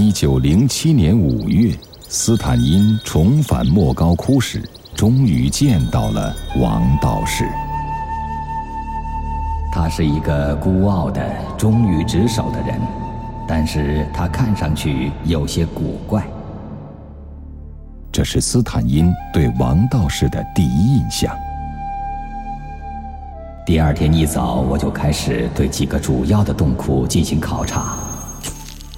一九零七年五月，斯坦因重返莫高窟时，终于见到了王道士。他是一个孤傲的、忠于职守的人，但是他看上去有些古怪。这是斯坦因对王道士的第一印象。第二天一早，我就开始对几个主要的洞窟进行考察。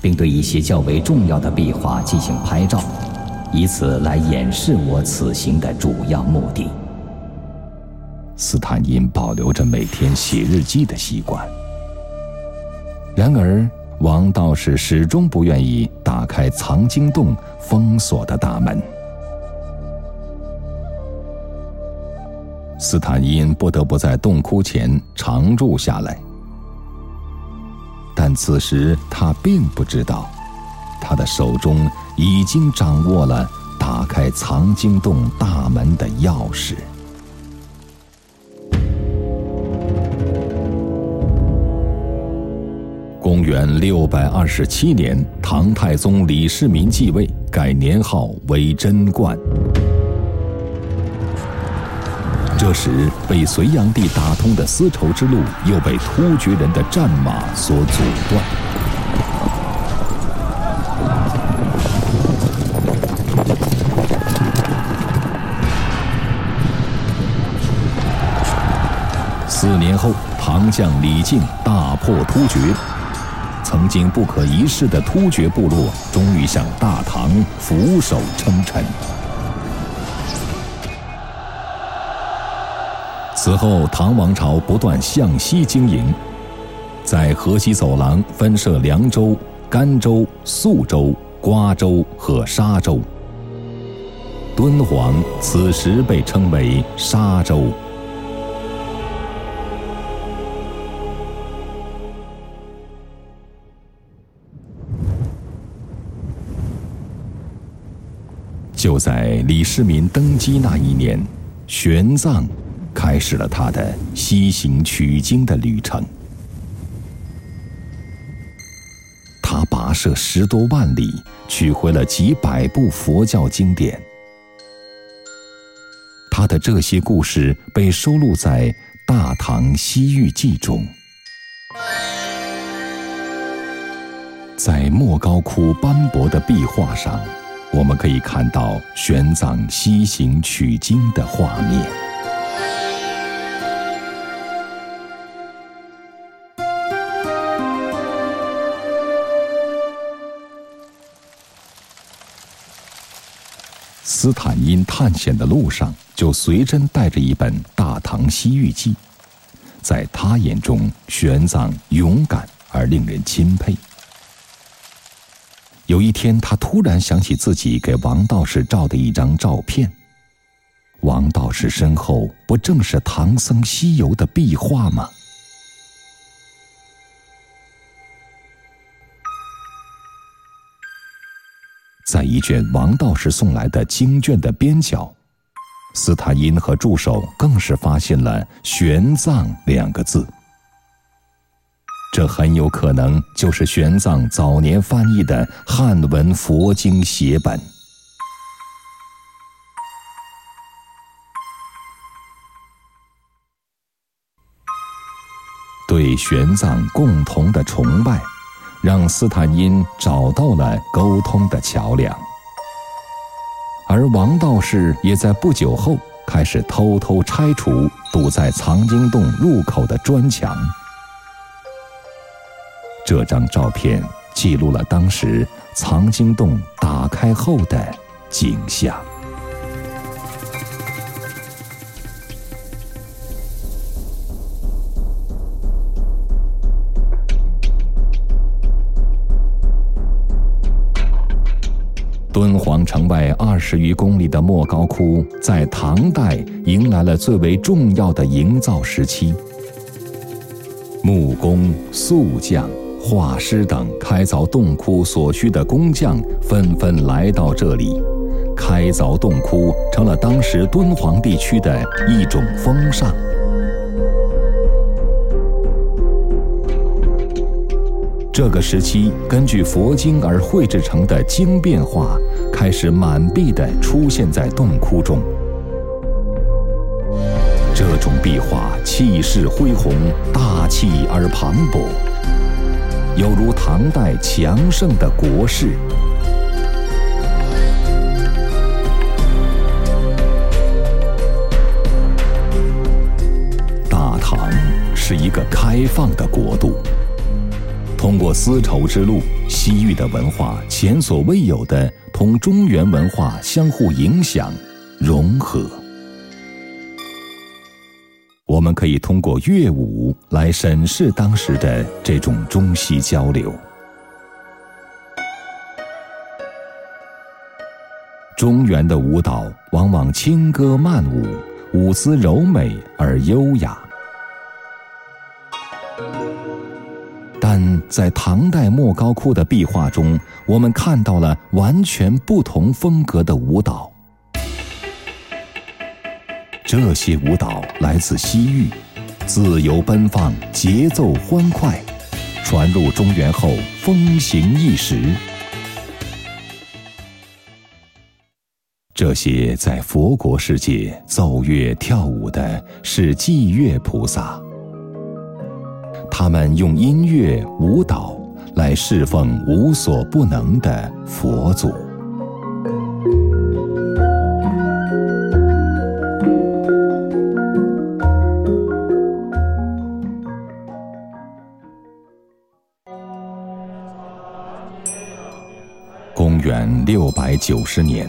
并对一些较为重要的壁画进行拍照，以此来掩饰我此行的主要目的。斯坦因保留着每天写日记的习惯，然而王道士始终不愿意打开藏经洞封锁的大门。斯坦因不得不在洞窟前常住下来。但此时他并不知道，他的手中已经掌握了打开藏经洞大门的钥匙。公元六百二十七年，唐太宗李世民继位，改年号为贞观。这时，被隋炀帝打通的丝绸之路又被突厥人的战马所阻断。四年后，唐将李靖大破突厥，曾经不可一世的突厥部落终于向大唐俯首称臣。此后，唐王朝不断向西经营，在河西走廊分设凉州、甘州、肃州、瓜州和沙州。敦煌此时被称为沙州。就在李世民登基那一年，玄奘。开始了他的西行取经的旅程。他跋涉十多万里，取回了几百部佛教经典。他的这些故事被收录在《大唐西域记》中。在莫高窟斑驳的壁画上，我们可以看到玄奘西行取经的画面。斯坦因探险的路上，就随身带着一本《大唐西域记》。在他眼中，玄奘勇敢而令人钦佩。有一天，他突然想起自己给王道士照的一张照片。王道士身后，不正是唐僧西游的壁画吗？在一卷王道士送来的经卷的边角，斯坦因和助手更是发现了“玄奘”两个字。这很有可能就是玄奘早年翻译的汉文佛经写本。对玄奘共同的崇拜。让斯坦因找到了沟通的桥梁，而王道士也在不久后开始偷偷拆除堵在藏经洞入口的砖墙。这张照片记录了当时藏经洞打开后的景象。敦煌城外二十余公里的莫高窟，在唐代迎来了最为重要的营造时期。木工、塑匠、画师等开凿洞窟所需的工匠纷纷来到这里，开凿洞窟成了当时敦煌地区的一种风尚。这个时期，根据佛经而绘制成的经变画开始满壁的出现在洞窟中。这种壁画气势恢宏，大气而磅礴，犹如唐代强盛的国势。大唐是一个开放的国度。通过丝绸之路，西域的文化前所未有的同中原文化相互影响、融合。我们可以通过乐舞来审视当时的这种中西交流。中原的舞蹈往往轻歌曼舞，舞姿柔美而优雅。但在唐代莫高窟的壁画中，我们看到了完全不同风格的舞蹈。这些舞蹈来自西域，自由奔放，节奏欢快，传入中原后风行一时。这些在佛国世界奏乐跳舞的是祭月菩萨。他们用音乐、舞蹈来侍奉无所不能的佛祖。公元六百九十年，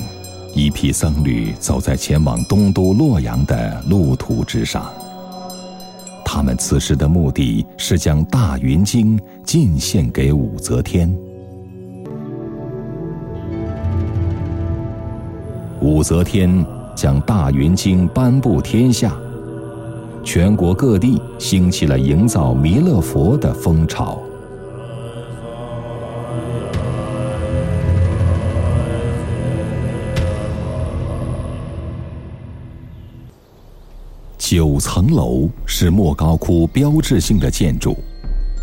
一批僧侣走在前往东都洛阳的路途之上。他们此时的目的是将《大云经》进献给武则天。武则天将《大云经》颁布天下，全国各地兴起了营造弥勒佛的风潮。九层楼是莫高窟标志性的建筑，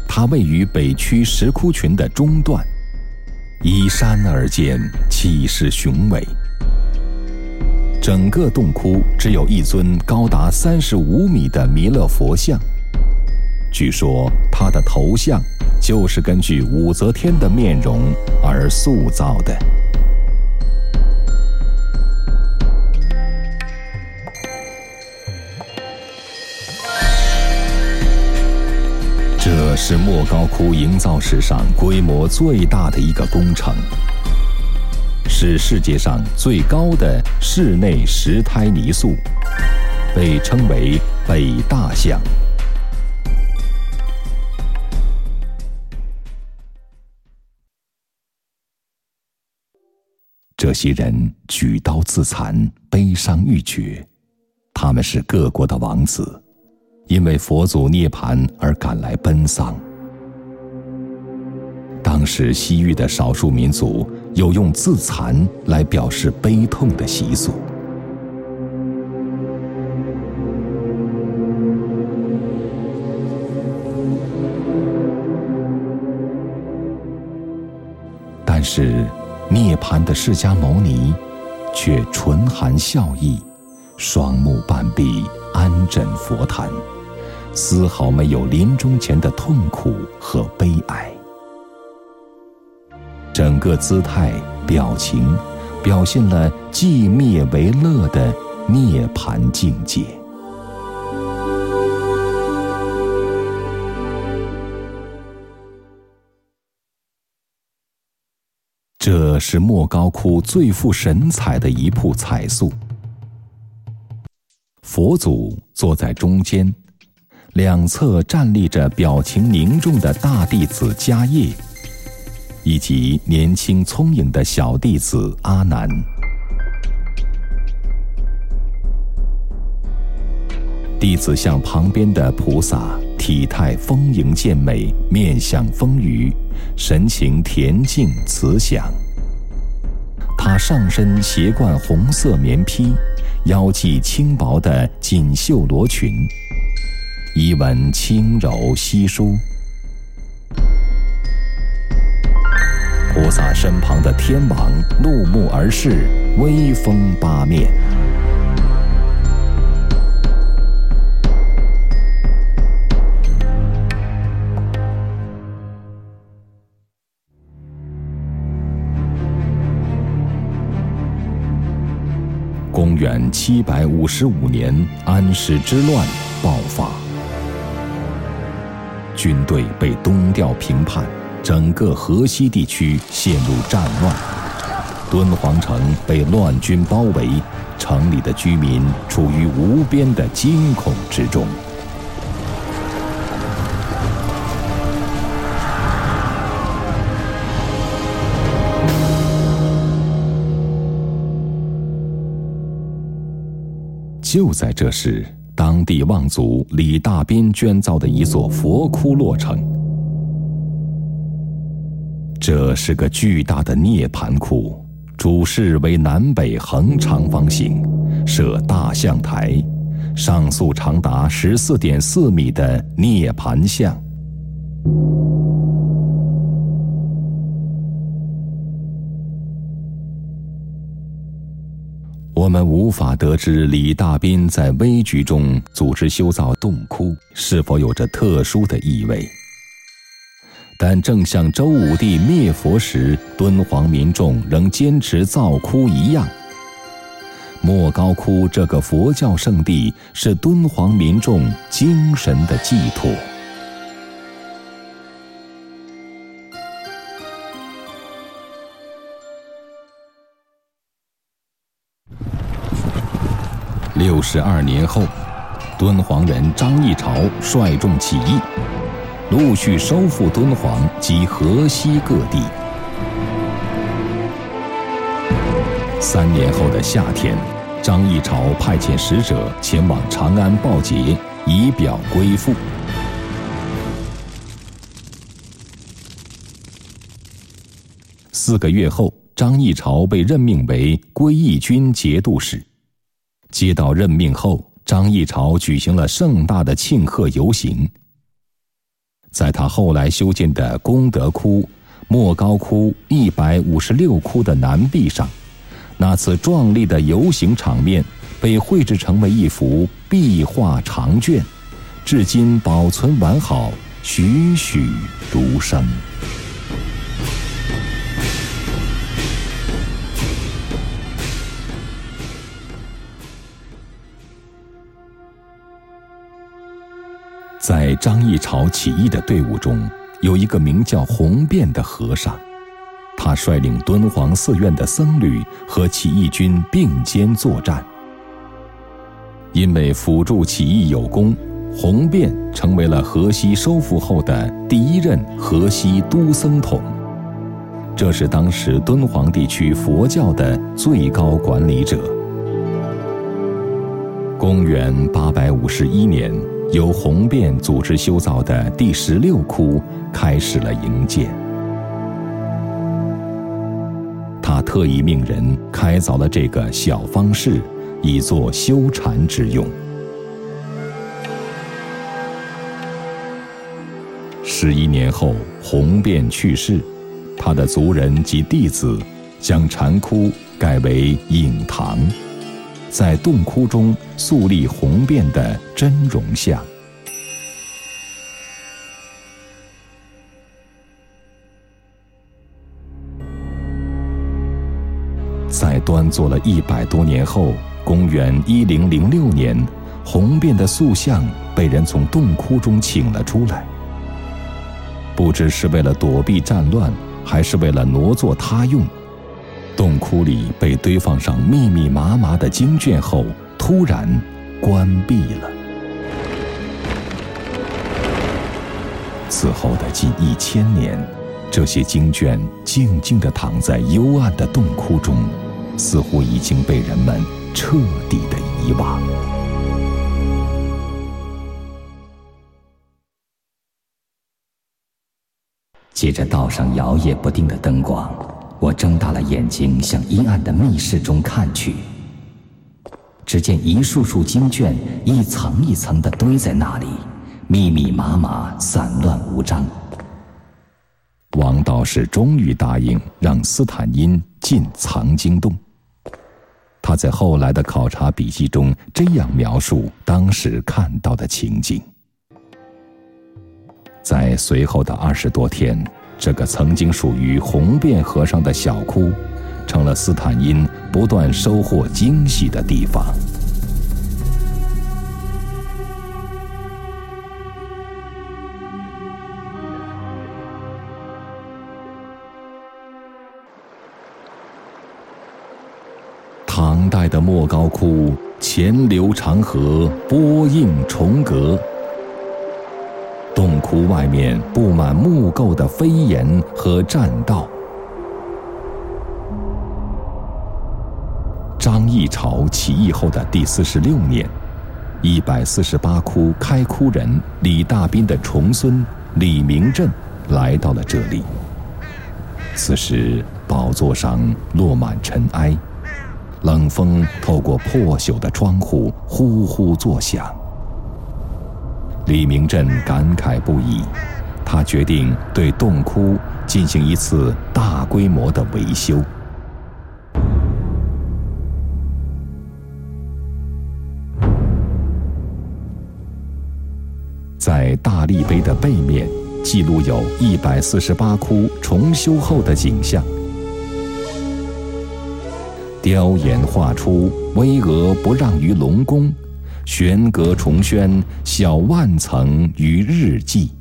它位于北区石窟群的中段，依山而建，气势雄伟。整个洞窟只有一尊高达三十五米的弥勒佛像，据说他的头像就是根据武则天的面容而塑造的。是莫高窟营造史上规模最大的一个工程，是世界上最高的室内石胎泥塑，被称为“北大象”。这些人举刀自残，悲伤欲绝，他们是各国的王子。因为佛祖涅槃而赶来奔丧。当时西域的少数民族有用自残来表示悲痛的习俗，但是涅槃的释迦牟尼却唇含笑意，双目半闭，安枕佛坛。丝毫没有临终前的痛苦和悲哀，整个姿态、表情，表现了寂灭为乐的涅槃境界。这是莫高窟最富神采的一铺彩塑，佛祖坐在中间。两侧站立着表情凝重的大弟子迦叶，以及年轻聪颖的小弟子阿难。弟子像旁边的菩萨，体态丰盈健美，面相丰腴，神情恬静慈祥。他上身斜冠红色棉披，腰系轻薄的锦绣罗裙。衣纹轻柔稀疏，菩萨身旁的天王怒目而视，威风八面。公元七百五十五年，安史之乱爆发，军队被东调平叛，整个河西地区陷入战乱，敦煌城被乱军包围，城里的居民处于无边的惊恐之中。就在这时，当地望族李大斌捐造的一座佛窟落成。这是个巨大的涅盘窟，主室为南北横长方形，设大象台，上塑长达十四点四米的涅盘像。我们无法得知李大斌在危局中组织修造洞窟是否有着特殊的意味，但正像周武帝灭佛时敦煌民众仍坚持造窟一样，莫高窟这个佛教圣地是敦煌民众精神的寄托。六十二年后，敦煌人张议潮率众起义，陆续收复敦煌及河西各地。三年后的夏天，张议潮派遣使者前往长安报捷，以表归附。四个月后，张议潮被任命为归义军节度使。接到任命后，张议潮举行了盛大的庆贺游行。在他后来修建的功德窟、莫高窟一百五十六窟的南壁上，那次壮丽的游行场面被绘制成为一幅壁画长卷，至今保存完好，栩栩如生。在张议潮起义的队伍中，有一个名叫洪辩的和尚，他率领敦煌寺院的僧侣和起义军并肩作战。因为辅助起义有功，洪辩成为了河西收复后的第一任河西都僧统，这是当时敦煌地区佛教的最高管理者。公元八百五十一年。由洪辩组织修造的第十六窟开始了营建。他特意命人开凿了这个小方室，以作修禅之用。十一年后，洪辩去世，他的族人及弟子将禅窟改为隐堂。在洞窟中肃立红遍的真容像，在端坐了一百多年后，公元一零零六年，红遍的塑像被人从洞窟中请了出来。不知是为了躲避战乱，还是为了挪作他用。洞窟里被堆放上密密麻麻的经卷后，突然关闭了。此后的近一千年，这些经卷静静地躺在幽暗的洞窟中，似乎已经被人们彻底的遗忘。借着道上摇曳不定的灯光。我睁大了眼睛，向阴暗的密室中看去。只见一束束经卷一层一层地堆在那里，密密麻麻，散乱无章。王道士终于答应让斯坦因进藏经洞。他在后来的考察笔记中这样描述当时看到的情景：在随后的二十多天，这个曾经属于红遍和尚的小窟，成了斯坦因不断收获惊喜的地方。唐代的莫高窟，前流长河，波映重阁。窟外面布满木构的飞檐和栈道。张议潮起义后的第四十六年，一百四十八窟开窟人李大斌的重孙李明镇来到了这里。此时宝座上落满尘埃。冷风透过破朽的窗户呼呼作响。李明振感慨不已，他决定对洞窟进行一次大规模的维修。在大立碑的背面，记录有一百四十八窟重修后的景象。雕檐画出，巍峨不让于龙宫；悬阁重轩，小万层于日际。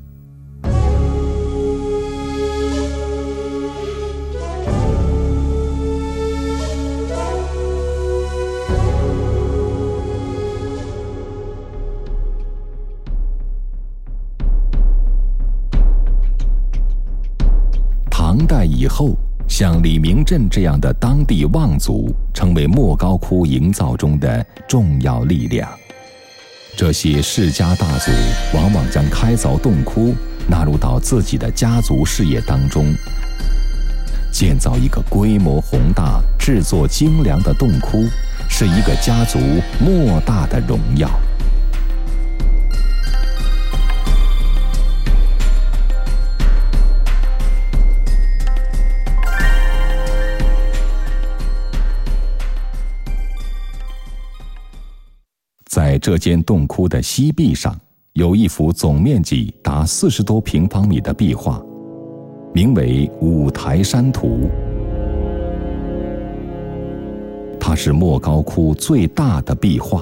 唐代以后。像李明镇这样的当地望族，成为莫高窟营造中的重要力量。这些世家大族往往将开凿洞窟纳入到自己的家族事业当中。建造一个规模宏大、制作精良的洞窟，是一个家族莫大的荣耀。这间洞窟的西壁上，有一幅总面积达四十多平方米的壁画，名为《五台山图》。它是莫高窟最大的壁画，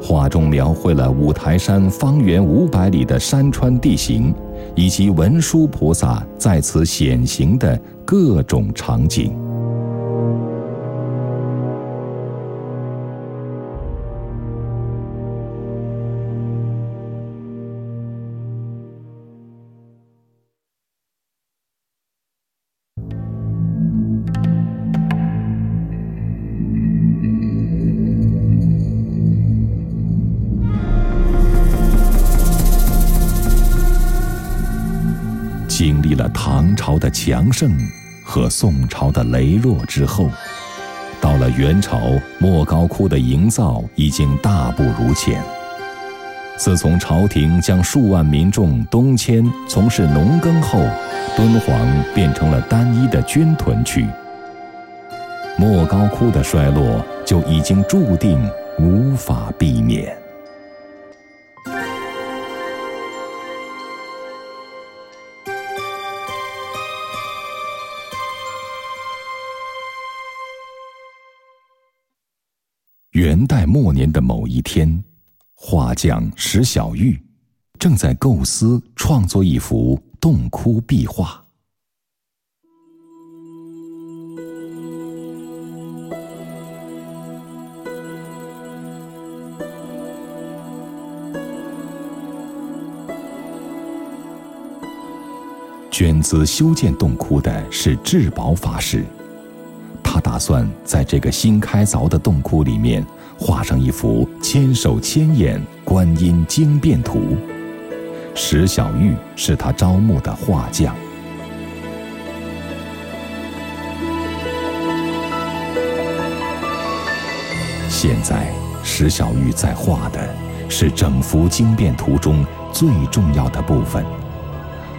画中描绘了五台山方圆五百里的山川地形，以及文殊菩萨在此显形的各种场景。唐朝的强盛和宋朝的羸弱之后，到了元朝，莫高窟的营造已经大不如前。自从朝廷将数万民众东迁从事农耕后，敦煌变成了单一的军屯区，莫高窟的衰落就已经注定无法避免。元代末年的某一天，画匠石小玉正在构思创作一幅洞窟壁画。捐资修建洞窟的是智宝法师。他打算在这个新开凿的洞窟里面画上一幅千手千眼观音经变图。石小玉是他招募的画匠。现在，石小玉在画的是整幅经变图中最重要的部分，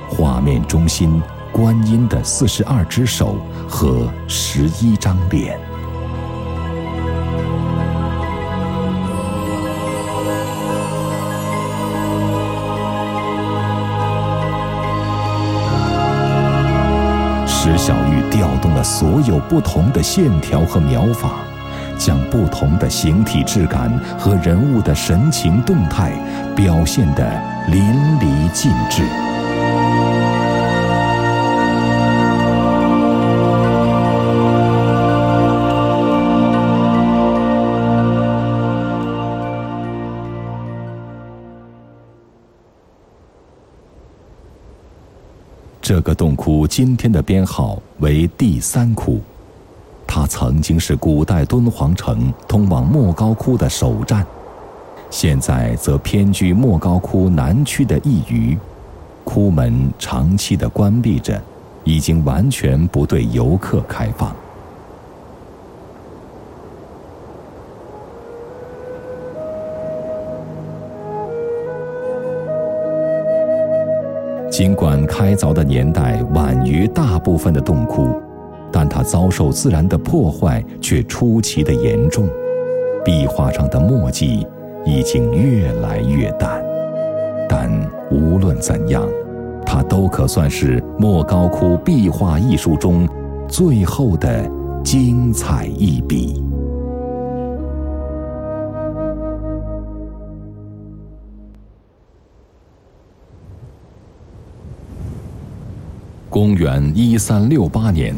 画面中心观音的四十二只手和十一张脸。石小玉调动了所有不同的线条和描法，将不同的形体质感和人物的神情动态表现得淋漓尽致。这个洞窟今天的编号为第三窟，它曾经是古代敦煌城通往莫高窟的首站，现在则偏居莫高窟南区的一隅，窟门长期的关闭着，已经完全不对游客开放。尽管开凿的年代晚于大部分的洞窟，但它遭受自然的破坏却出奇的严重，壁画上的墨迹已经越来越淡。但无论怎样，它都可算是莫高窟壁画艺术中最后的精彩一笔。公元一三六八年，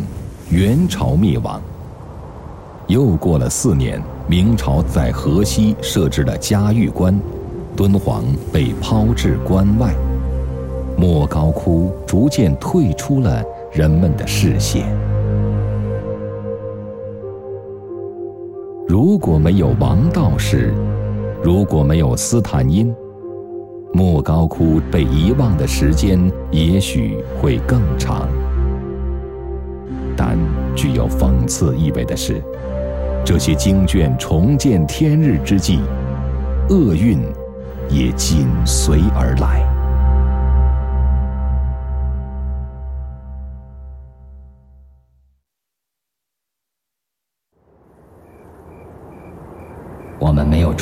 元朝灭亡。又过了四年，明朝在河西设置了嘉峪关，敦煌被抛至关外，莫高窟逐渐退出了人们的视线。如果没有王道士，如果没有斯坦因。莫高窟被遗忘的时间也许会更长，但具有讽刺意味的是，这些经卷重见天日之际，厄运也紧随而来。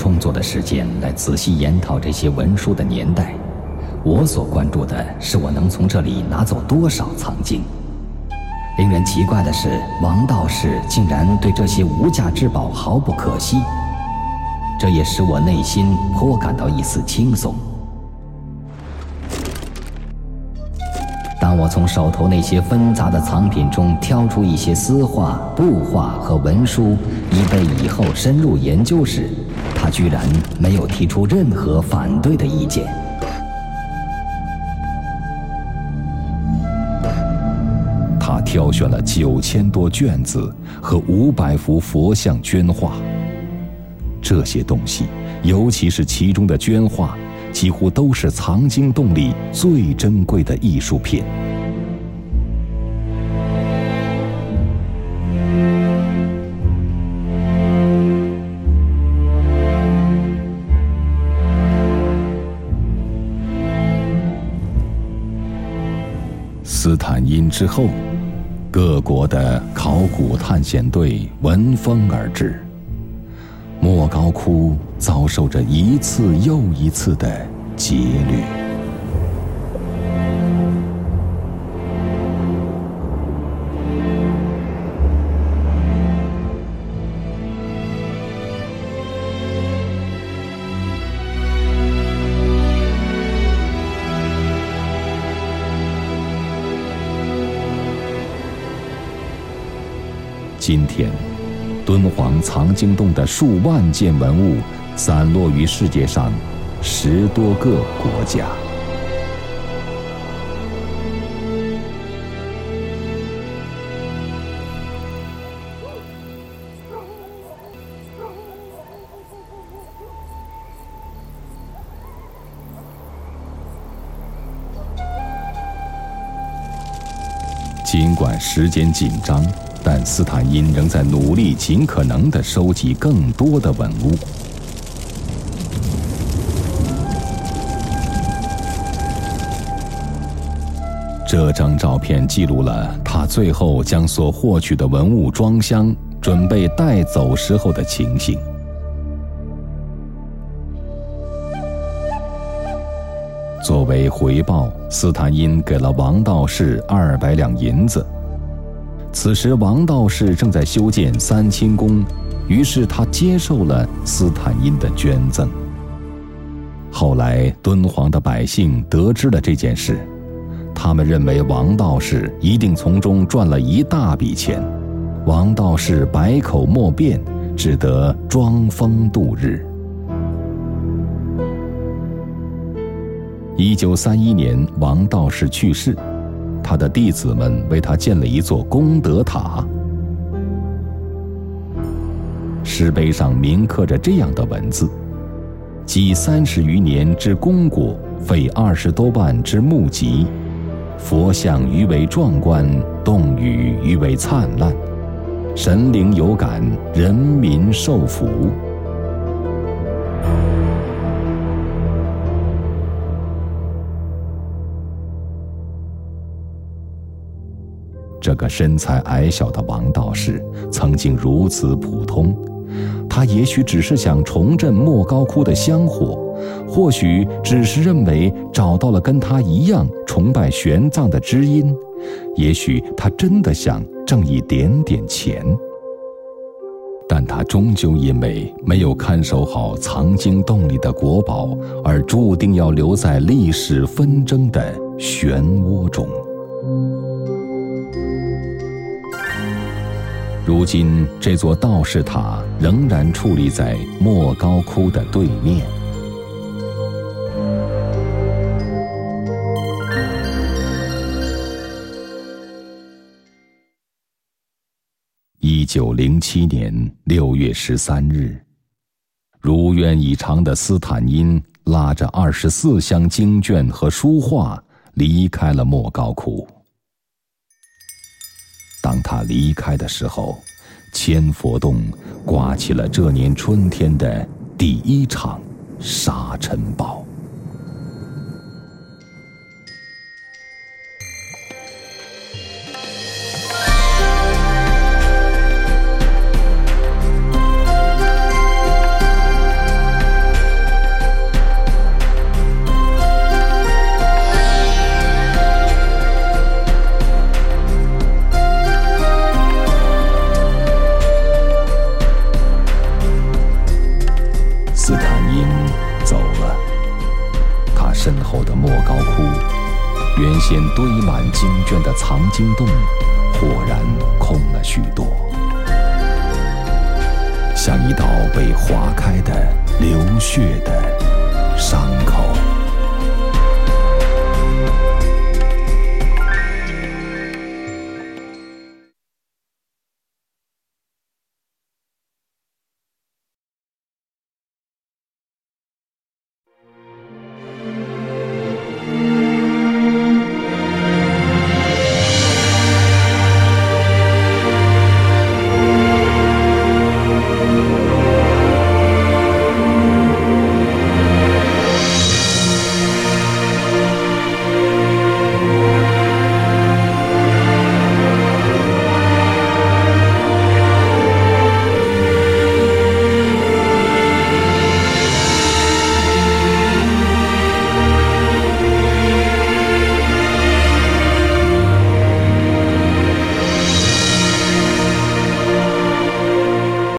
工作的时间来仔细研讨这些文书的年代。我所关注的是，我能从这里拿走多少藏经。令人奇怪的是，王道士竟然对这些无价之宝毫不可惜，这也使我内心颇感到一丝轻松。当我从手头那些纷杂的藏品中挑出一些丝画、布画和文书，以备以后深入研究时，他居然没有提出任何反对的意见。他挑选了九千多卷子和五百幅佛像绢画，这些东西，尤其是其中的绢画。几乎都是藏经洞里最珍贵的艺术品。斯坦因之后，各国的考古探险队闻风而至。莫高窟遭受着一次又一次的劫掠。今天。敦煌藏经洞的数万件文物散落于世界上十多个国家。尽管时间紧张。但斯坦因仍在努力，尽可能的收集更多的文物。这张照片记录了他最后将所获取的文物装箱，准备带走时候的情形。作为回报，斯坦因给了王道士二百两银子。此时，王道士正在修建三清宫，于是他接受了斯坦因的捐赠。后来，敦煌的百姓得知了这件事。他们认为王道士一定从中赚了一大笔钱，王道士百口莫辩，只得装疯度日。一九三一年，王道士去世，他的弟子们为他建了一座功德塔，石碑上铭刻着这样的文字：“积三十余年之功果，费二十多万之募集。”佛像余为壮观，洞宇余为灿烂，神灵有感，人民受福。这个身材矮小的王道士，曾经如此普通。他也许只是想重振莫高窟的香火，或许只是认为找到了跟他一样崇拜玄奘的知音，也许他真的想挣一点点钱。但他终究因为没有看守好藏经洞里的国宝，而注定要留在历史纷争的漩涡中。如今，这座道士塔仍然矗立在莫高窟的对面。一九零七年六月十三日，如愿以偿的斯坦因拉着二十四箱经卷和书画离开了莫高窟。当他离开的时候，千佛洞刮起了这年春天的第一场沙尘暴。划开的流血的伤口。